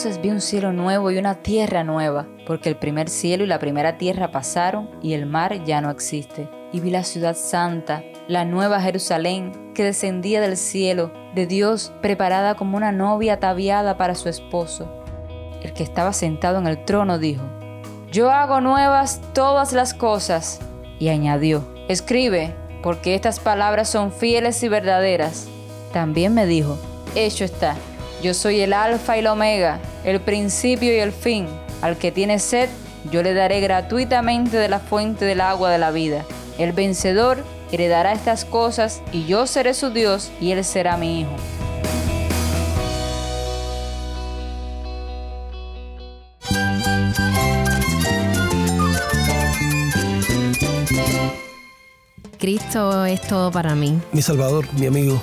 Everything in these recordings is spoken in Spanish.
Entonces vi un cielo nuevo y una tierra nueva, porque el primer cielo y la primera tierra pasaron y el mar ya no existe. Y vi la ciudad santa, la nueva Jerusalén, que descendía del cielo, de Dios, preparada como una novia ataviada para su esposo. El que estaba sentado en el trono dijo, Yo hago nuevas todas las cosas. Y añadió, Escribe, porque estas palabras son fieles y verdaderas. También me dijo, Hecho está yo soy el alfa y el omega, el principio y el fin. Al que tiene sed, yo le daré gratuitamente de la fuente del agua de la vida. El vencedor heredará estas cosas y yo seré su Dios y él será mi hijo. Cristo es todo para mí. Mi Salvador, mi amigo,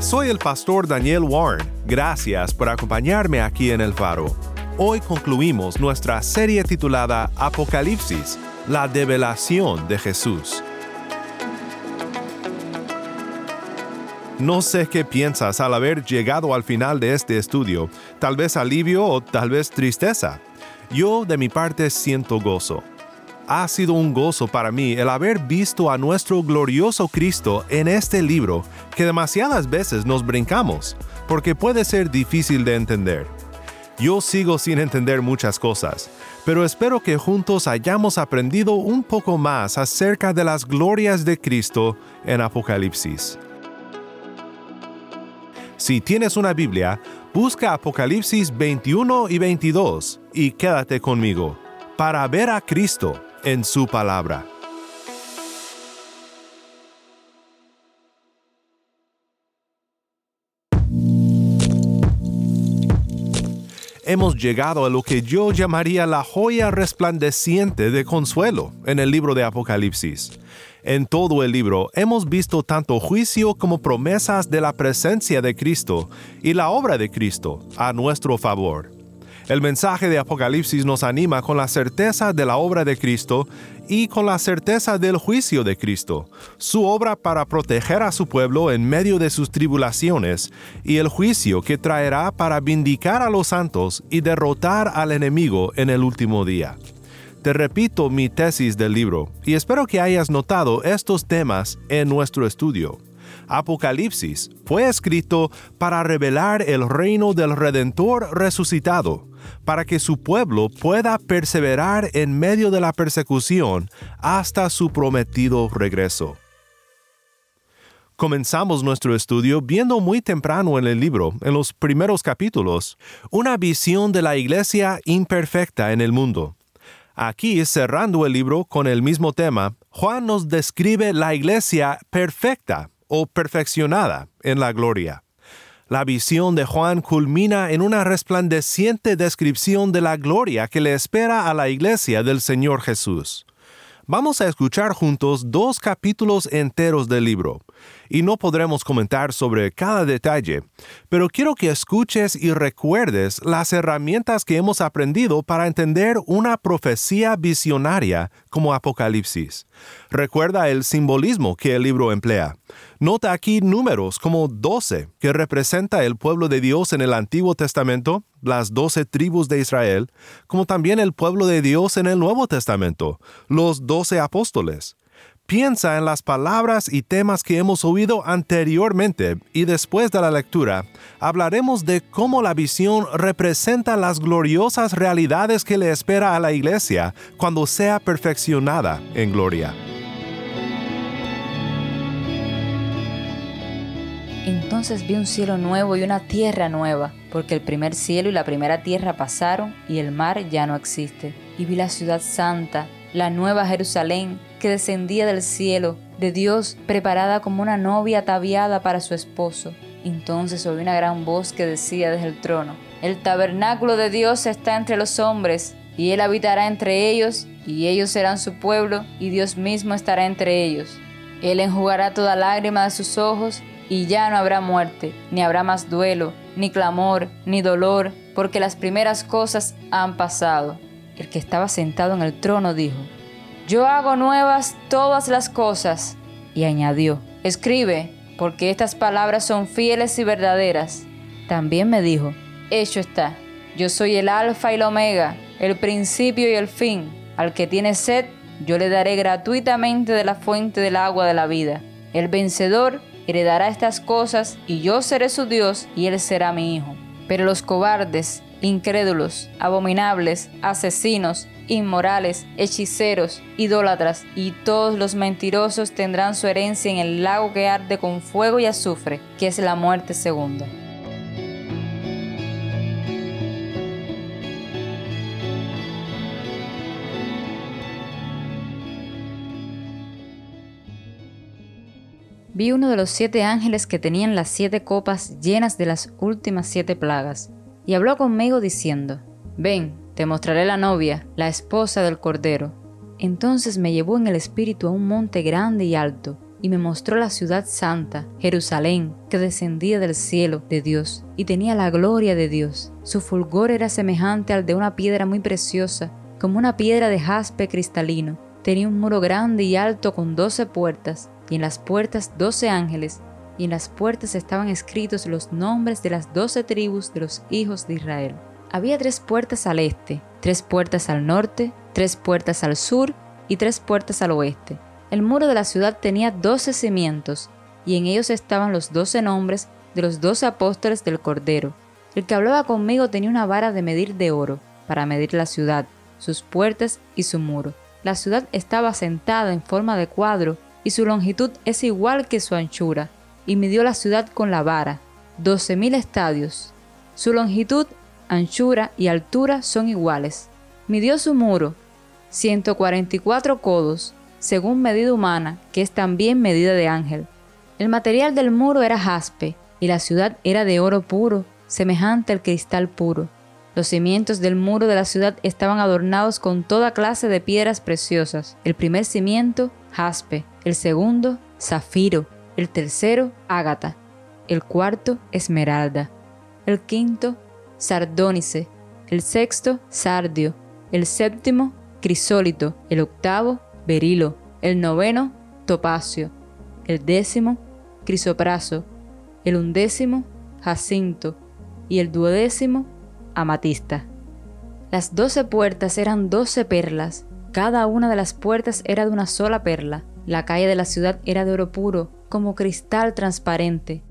Soy el pastor Daniel Warren. Gracias por acompañarme aquí en El Faro. Hoy concluimos nuestra serie titulada Apocalipsis, la develación de Jesús. No sé qué piensas al haber llegado al final de este estudio, tal vez alivio o tal vez tristeza. Yo de mi parte siento gozo. Ha sido un gozo para mí el haber visto a nuestro glorioso Cristo en este libro que demasiadas veces nos brincamos, porque puede ser difícil de entender. Yo sigo sin entender muchas cosas, pero espero que juntos hayamos aprendido un poco más acerca de las glorias de Cristo en Apocalipsis. Si tienes una Biblia, busca Apocalipsis 21 y 22 y quédate conmigo para ver a Cristo en su palabra. Hemos llegado a lo que yo llamaría la joya resplandeciente de consuelo en el libro de Apocalipsis. En todo el libro hemos visto tanto juicio como promesas de la presencia de Cristo y la obra de Cristo a nuestro favor. El mensaje de Apocalipsis nos anima con la certeza de la obra de Cristo y con la certeza del juicio de Cristo, su obra para proteger a su pueblo en medio de sus tribulaciones y el juicio que traerá para vindicar a los santos y derrotar al enemigo en el último día. Te repito mi tesis del libro y espero que hayas notado estos temas en nuestro estudio. Apocalipsis fue escrito para revelar el reino del Redentor resucitado, para que su pueblo pueda perseverar en medio de la persecución hasta su prometido regreso. Comenzamos nuestro estudio viendo muy temprano en el libro, en los primeros capítulos, una visión de la iglesia imperfecta en el mundo. Aquí, cerrando el libro con el mismo tema, Juan nos describe la iglesia perfecta o perfeccionada en la gloria. La visión de Juan culmina en una resplandeciente descripción de la gloria que le espera a la iglesia del Señor Jesús. Vamos a escuchar juntos dos capítulos enteros del libro, y no podremos comentar sobre cada detalle, pero quiero que escuches y recuerdes las herramientas que hemos aprendido para entender una profecía visionaria como Apocalipsis. Recuerda el simbolismo que el libro emplea. Nota aquí números como 12, que representa el pueblo de Dios en el Antiguo Testamento, las doce tribus de Israel, como también el pueblo de Dios en el Nuevo Testamento, los doce apóstoles. Piensa en las palabras y temas que hemos oído anteriormente y después de la lectura hablaremos de cómo la visión representa las gloriosas realidades que le espera a la iglesia cuando sea perfeccionada en gloria. Entonces vi un cielo nuevo y una tierra nueva, porque el primer cielo y la primera tierra pasaron y el mar ya no existe. Y vi la ciudad santa, la nueva Jerusalén que descendía del cielo, de Dios, preparada como una novia ataviada para su esposo. Entonces oí una gran voz que decía desde el trono, El tabernáculo de Dios está entre los hombres, y Él habitará entre ellos, y ellos serán su pueblo, y Dios mismo estará entre ellos. Él enjugará toda lágrima de sus ojos, y ya no habrá muerte, ni habrá más duelo, ni clamor, ni dolor, porque las primeras cosas han pasado. El que estaba sentado en el trono dijo, Yo hago nuevas todas las cosas. Y añadió, Escribe, porque estas palabras son fieles y verdaderas. También me dijo, Hecho está, yo soy el alfa y el omega, el principio y el fin. Al que tiene sed, yo le daré gratuitamente de la fuente del agua de la vida. El vencedor heredará estas cosas, y yo seré su Dios, y él será mi hijo. Pero los cobardes, incrédulos, abominables, asesinos, inmorales, hechiceros, idólatras y todos los mentirosos tendrán su herencia en el lago que arde con fuego y azufre, que es la muerte segunda. Vi uno de los siete ángeles que tenían las siete copas llenas de las últimas siete plagas, y habló conmigo diciendo, Ven, te mostraré la novia, la esposa del Cordero. Entonces me llevó en el espíritu a un monte grande y alto, y me mostró la ciudad santa, Jerusalén, que descendía del cielo de Dios, y tenía la gloria de Dios. Su fulgor era semejante al de una piedra muy preciosa, como una piedra de jaspe cristalino. Tenía un muro grande y alto con doce puertas, y en las puertas doce ángeles, y en las puertas estaban escritos los nombres de las doce tribus de los hijos de Israel. Había tres puertas al este, tres puertas al norte, tres puertas al sur y tres puertas al oeste. El muro de la ciudad tenía doce cimientos, y en ellos estaban los doce nombres de los doce apóstoles del Cordero. El que hablaba conmigo tenía una vara de medir de oro, para medir la ciudad, sus puertas y su muro. La ciudad estaba sentada en forma de cuadro, y su longitud es igual que su anchura, y midió la ciudad con la vara, doce mil estadios. Su longitud, anchura y altura son iguales. Midió su muro, 144 codos, según medida humana, que es también medida de ángel. El material del muro era jaspe, y la ciudad era de oro puro, semejante al cristal puro. Los cimientos del muro de la ciudad estaban adornados con toda clase de piedras preciosas. El primer cimiento, jaspe, el segundo, zafiro, el tercero, ágata, el cuarto, esmeralda, el quinto, sardónice, el sexto, sardio, el séptimo, crisólito, el octavo, berilo, el noveno, topacio, el décimo, crisopraso, el undécimo, jacinto, y el duodécimo, amatista. Las doce puertas eran doce perlas, cada una de las puertas era de una sola perla. La calle de la ciudad era de oro puro, como cristal transparente.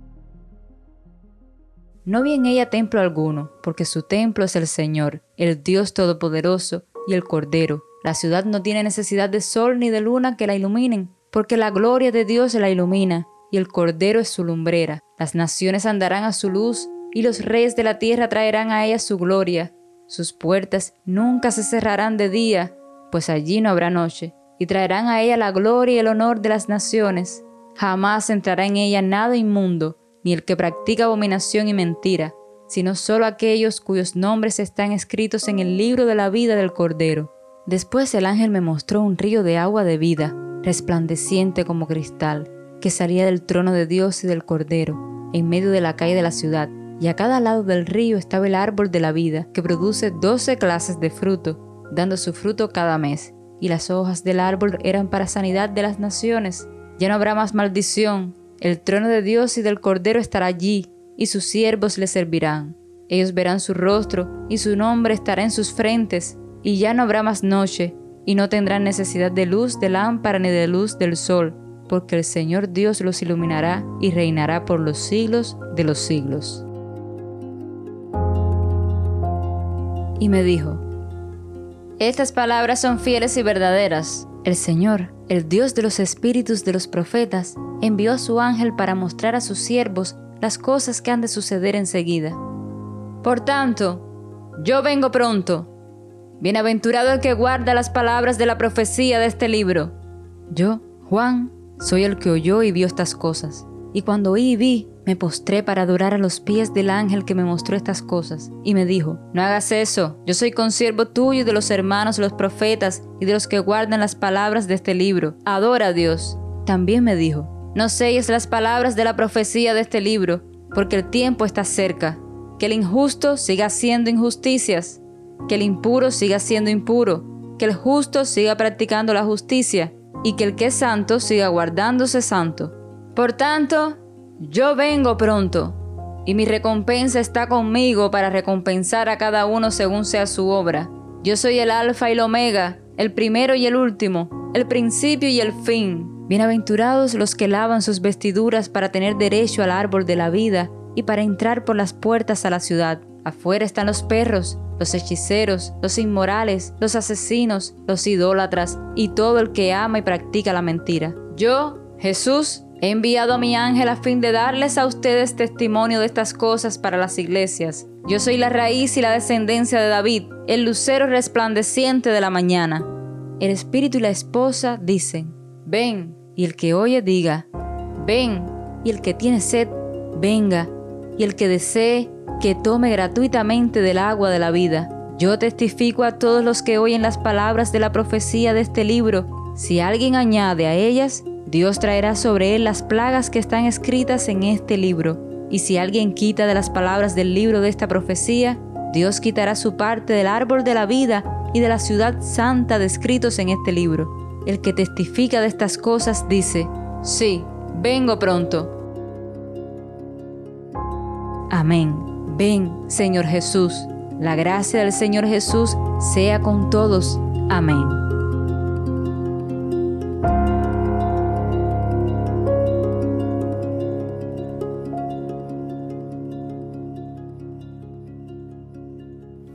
No vi en ella templo alguno, porque su templo es el Señor, el Dios Todopoderoso y el Cordero. La ciudad no tiene necesidad de sol ni de luna que la iluminen, porque la gloria de Dios la ilumina, y el Cordero es su lumbrera. Las naciones andarán a su luz, y los reyes de la tierra traerán a ella su gloria. Sus puertas nunca se cerrarán de día, pues allí no habrá noche, y traerán a ella la gloria y el honor de las naciones. Jamás entrará en ella nada inmundo, ni el que practica abominación y mentira, sino solo aquellos cuyos nombres están escritos en el libro de la vida del Cordero. Después el ángel me mostró un río de agua de vida, resplandeciente como cristal, que salía del trono de Dios y del Cordero, en medio de la calle de la ciudad, y a cada lado del río estaba el árbol de la vida, que produce doce clases de fruto, dando su fruto cada mes, y las hojas del árbol eran para sanidad de las naciones. Ya no habrá más maldición, el trono de Dios y del Cordero estará allí, y sus siervos le servirán. Ellos verán su rostro, y su nombre estará en sus frentes, y ya no habrá más noche, y no tendrán necesidad de luz de lámpara ni de luz del sol, porque el Señor Dios los iluminará y reinará por los siglos de los siglos. Y me dijo, Estas palabras son fieles y verdaderas. El Señor, el Dios de los espíritus de los profetas, envió a su ángel para mostrar a sus siervos las cosas que han de suceder enseguida. Por tanto, yo vengo pronto. Bienaventurado el que guarda las palabras de la profecía de este libro. Yo, Juan, soy el que oyó y vio estas cosas. Y cuando oí y vi, me postré para adorar a los pies del ángel que me mostró estas cosas, y me dijo, no hagas eso, yo soy consiervo tuyo y de los hermanos los profetas y de los que guardan las palabras de este libro. Adora a Dios. También me dijo, no selles las palabras de la profecía de este libro, porque el tiempo está cerca. Que el injusto siga haciendo injusticias, que el impuro siga siendo impuro, que el justo siga practicando la justicia, y que el que es santo siga guardándose santo. Por tanto, yo vengo pronto, y mi recompensa está conmigo para recompensar a cada uno según sea su obra. Yo soy el alfa y el omega, el primero y el último, el principio y el fin. Bienaventurados los que lavan sus vestiduras para tener derecho al árbol de la vida y para entrar por las puertas a la ciudad. Afuera están los perros, los hechiceros, los inmorales, los asesinos, los idólatras y todo el que ama y practica la mentira. Yo, Jesús, He enviado a mi ángel a fin de darles a ustedes testimonio de estas cosas para las iglesias. Yo soy la raíz y la descendencia de David, el lucero resplandeciente de la mañana. El espíritu y la esposa dicen, ven, y el que oye diga, ven, y el que tiene sed, venga, y el que desee, que tome gratuitamente del agua de la vida. Yo testifico a todos los que oyen las palabras de la profecía de este libro, si alguien añade a ellas, Dios traerá sobre él las plagas que están escritas en este libro. Y si alguien quita de las palabras del libro de esta profecía, Dios quitará su parte del árbol de la vida y de la ciudad santa descritos en este libro. El que testifica de estas cosas dice, sí, vengo pronto. Amén. Ven, Señor Jesús. La gracia del Señor Jesús sea con todos. Amén.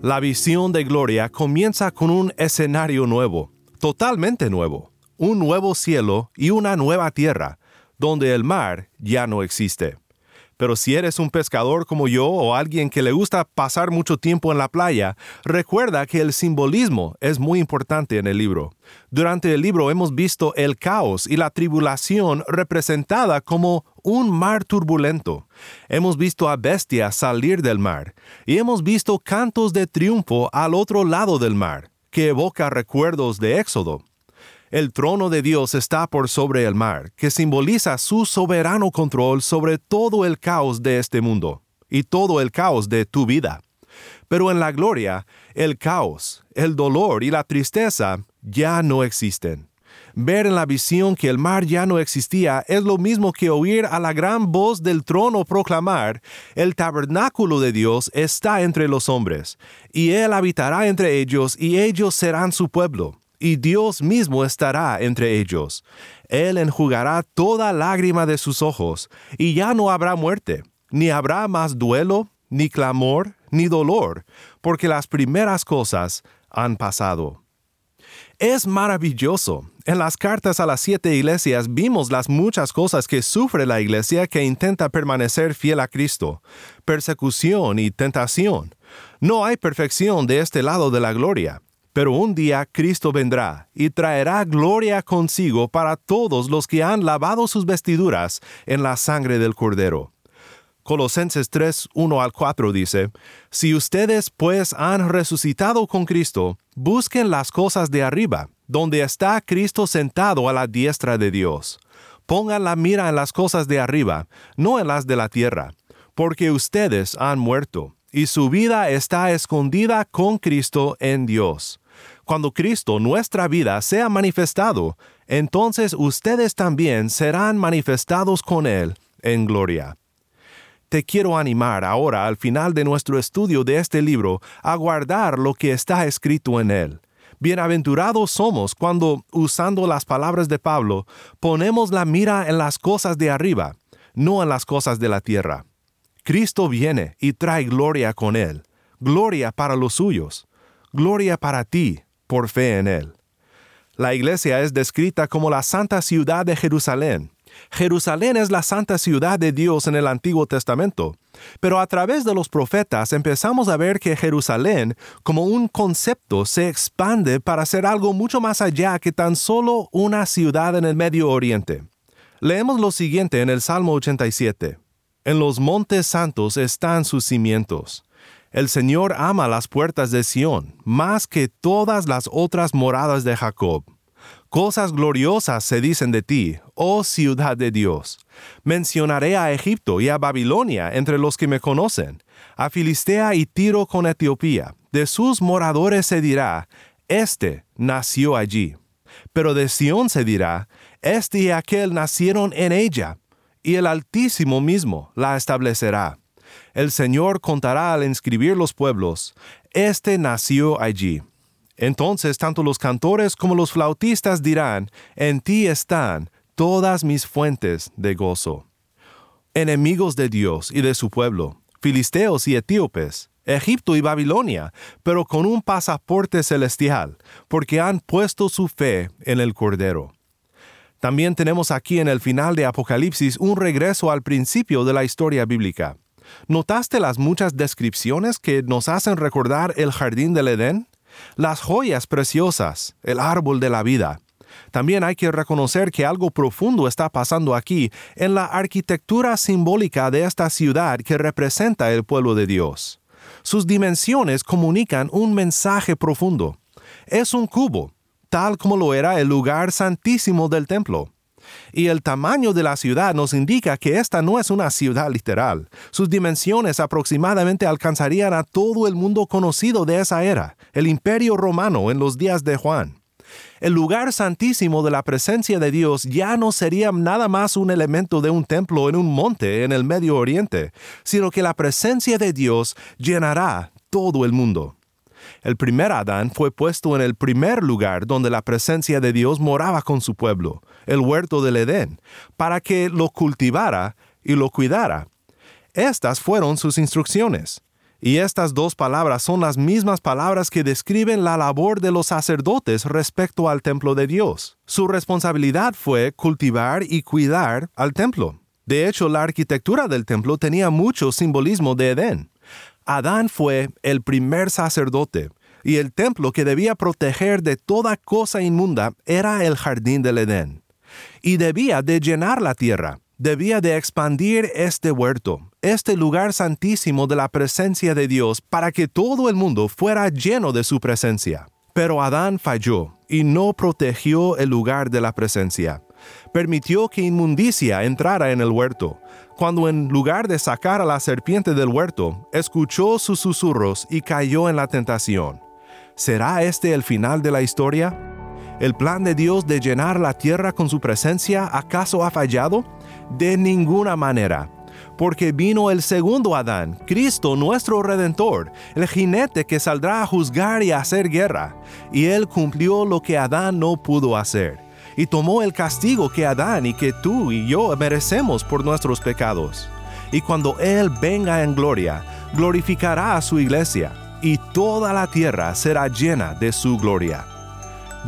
La visión de gloria comienza con un escenario nuevo, totalmente nuevo, un nuevo cielo y una nueva tierra, donde el mar ya no existe. Pero si eres un pescador como yo o alguien que le gusta pasar mucho tiempo en la playa, recuerda que el simbolismo es muy importante en el libro. Durante el libro hemos visto el caos y la tribulación representada como un mar turbulento. Hemos visto a bestias salir del mar y hemos visto cantos de triunfo al otro lado del mar, que evoca recuerdos de Éxodo. El trono de Dios está por sobre el mar, que simboliza su soberano control sobre todo el caos de este mundo y todo el caos de tu vida. Pero en la gloria, el caos, el dolor y la tristeza ya no existen. Ver en la visión que el mar ya no existía es lo mismo que oír a la gran voz del trono proclamar, el tabernáculo de Dios está entre los hombres, y Él habitará entre ellos, y ellos serán su pueblo y Dios mismo estará entre ellos. Él enjugará toda lágrima de sus ojos, y ya no habrá muerte, ni habrá más duelo, ni clamor, ni dolor, porque las primeras cosas han pasado. Es maravilloso. En las cartas a las siete iglesias vimos las muchas cosas que sufre la iglesia que intenta permanecer fiel a Cristo. Persecución y tentación. No hay perfección de este lado de la gloria. Pero un día Cristo vendrá y traerá gloria consigo para todos los que han lavado sus vestiduras en la sangre del Cordero. Colosenses 3, 1 al 4 dice, Si ustedes pues han resucitado con Cristo, busquen las cosas de arriba, donde está Cristo sentado a la diestra de Dios. Pongan la mira en las cosas de arriba, no en las de la tierra, porque ustedes han muerto, y su vida está escondida con Cristo en Dios. Cuando Cristo, nuestra vida, sea manifestado, entonces ustedes también serán manifestados con Él en gloria. Te quiero animar ahora al final de nuestro estudio de este libro a guardar lo que está escrito en él. Bienaventurados somos cuando, usando las palabras de Pablo, ponemos la mira en las cosas de arriba, no en las cosas de la tierra. Cristo viene y trae gloria con él, gloria para los suyos, gloria para ti, por fe en Él. La iglesia es descrita como la santa ciudad de Jerusalén, Jerusalén es la santa ciudad de Dios en el Antiguo Testamento, pero a través de los profetas empezamos a ver que Jerusalén como un concepto se expande para ser algo mucho más allá que tan solo una ciudad en el Medio Oriente. Leemos lo siguiente en el Salmo 87. En los montes santos están sus cimientos. El Señor ama las puertas de Sión más que todas las otras moradas de Jacob. Cosas gloriosas se dicen de ti, oh ciudad de Dios. Mencionaré a Egipto y a Babilonia entre los que me conocen, a Filistea y Tiro con Etiopía. De sus moradores se dirá, Este nació allí. Pero de Sión se dirá, Este y aquel nacieron en ella, y el Altísimo mismo la establecerá. El Señor contará al inscribir los pueblos, Este nació allí. Entonces tanto los cantores como los flautistas dirán, En ti están todas mis fuentes de gozo. Enemigos de Dios y de su pueblo, filisteos y etíopes, Egipto y Babilonia, pero con un pasaporte celestial, porque han puesto su fe en el Cordero. También tenemos aquí en el final de Apocalipsis un regreso al principio de la historia bíblica. ¿Notaste las muchas descripciones que nos hacen recordar el jardín del Edén? Las joyas preciosas, el árbol de la vida. También hay que reconocer que algo profundo está pasando aquí en la arquitectura simbólica de esta ciudad que representa el pueblo de Dios. Sus dimensiones comunican un mensaje profundo. Es un cubo, tal como lo era el lugar santísimo del templo. Y el tamaño de la ciudad nos indica que esta no es una ciudad literal. Sus dimensiones aproximadamente alcanzarían a todo el mundo conocido de esa era, el imperio romano en los días de Juan. El lugar santísimo de la presencia de Dios ya no sería nada más un elemento de un templo en un monte en el Medio Oriente, sino que la presencia de Dios llenará todo el mundo. El primer Adán fue puesto en el primer lugar donde la presencia de Dios moraba con su pueblo, el huerto del Edén, para que lo cultivara y lo cuidara. Estas fueron sus instrucciones. Y estas dos palabras son las mismas palabras que describen la labor de los sacerdotes respecto al templo de Dios. Su responsabilidad fue cultivar y cuidar al templo. De hecho, la arquitectura del templo tenía mucho simbolismo de Edén. Adán fue el primer sacerdote, y el templo que debía proteger de toda cosa inmunda era el jardín del Edén. Y debía de llenar la tierra, debía de expandir este huerto, este lugar santísimo de la presencia de Dios, para que todo el mundo fuera lleno de su presencia. Pero Adán falló y no protegió el lugar de la presencia. Permitió que inmundicia entrara en el huerto, cuando en lugar de sacar a la serpiente del huerto, escuchó sus susurros y cayó en la tentación. ¿Será este el final de la historia? ¿El plan de Dios de llenar la tierra con su presencia acaso ha fallado? De ninguna manera porque vino el segundo Adán, Cristo nuestro Redentor, el jinete que saldrá a juzgar y a hacer guerra, y él cumplió lo que Adán no pudo hacer, y tomó el castigo que Adán y que tú y yo merecemos por nuestros pecados. Y cuando Él venga en gloria, glorificará a su iglesia, y toda la tierra será llena de su gloria.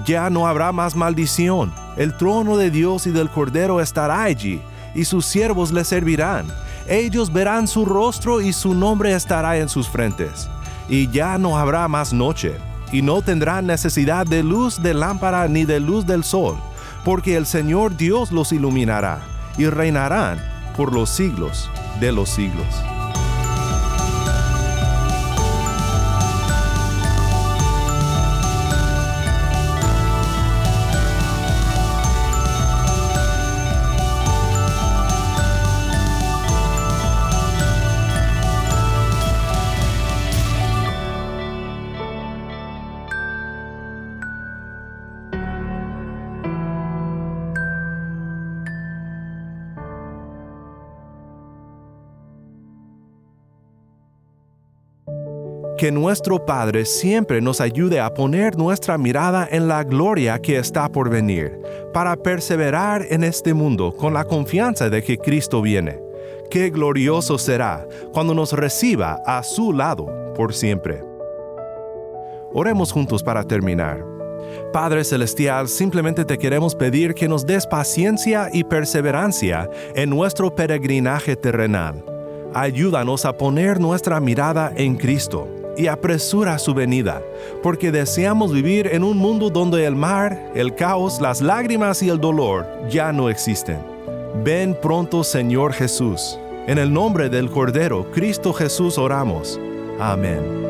Ya no habrá más maldición, el trono de Dios y del Cordero estará allí, y sus siervos le servirán ellos verán su rostro y su nombre estará en sus frentes. Y ya no habrá más noche, y no tendrán necesidad de luz de lámpara ni de luz del sol, porque el Señor Dios los iluminará, y reinarán por los siglos de los siglos. Que nuestro Padre siempre nos ayude a poner nuestra mirada en la gloria que está por venir, para perseverar en este mundo con la confianza de que Cristo viene. Qué glorioso será cuando nos reciba a su lado por siempre. Oremos juntos para terminar. Padre Celestial, simplemente te queremos pedir que nos des paciencia y perseverancia en nuestro peregrinaje terrenal. Ayúdanos a poner nuestra mirada en Cristo y apresura su venida, porque deseamos vivir en un mundo donde el mar, el caos, las lágrimas y el dolor ya no existen. Ven pronto Señor Jesús. En el nombre del Cordero, Cristo Jesús oramos. Amén.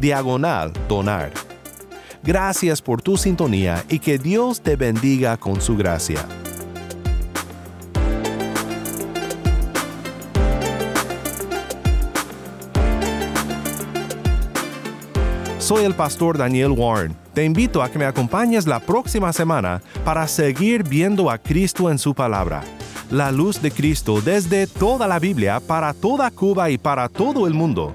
diagonal donar. Gracias por tu sintonía y que Dios te bendiga con su gracia. Soy el pastor Daniel Warren. Te invito a que me acompañes la próxima semana para seguir viendo a Cristo en su palabra. La luz de Cristo desde toda la Biblia para toda Cuba y para todo el mundo,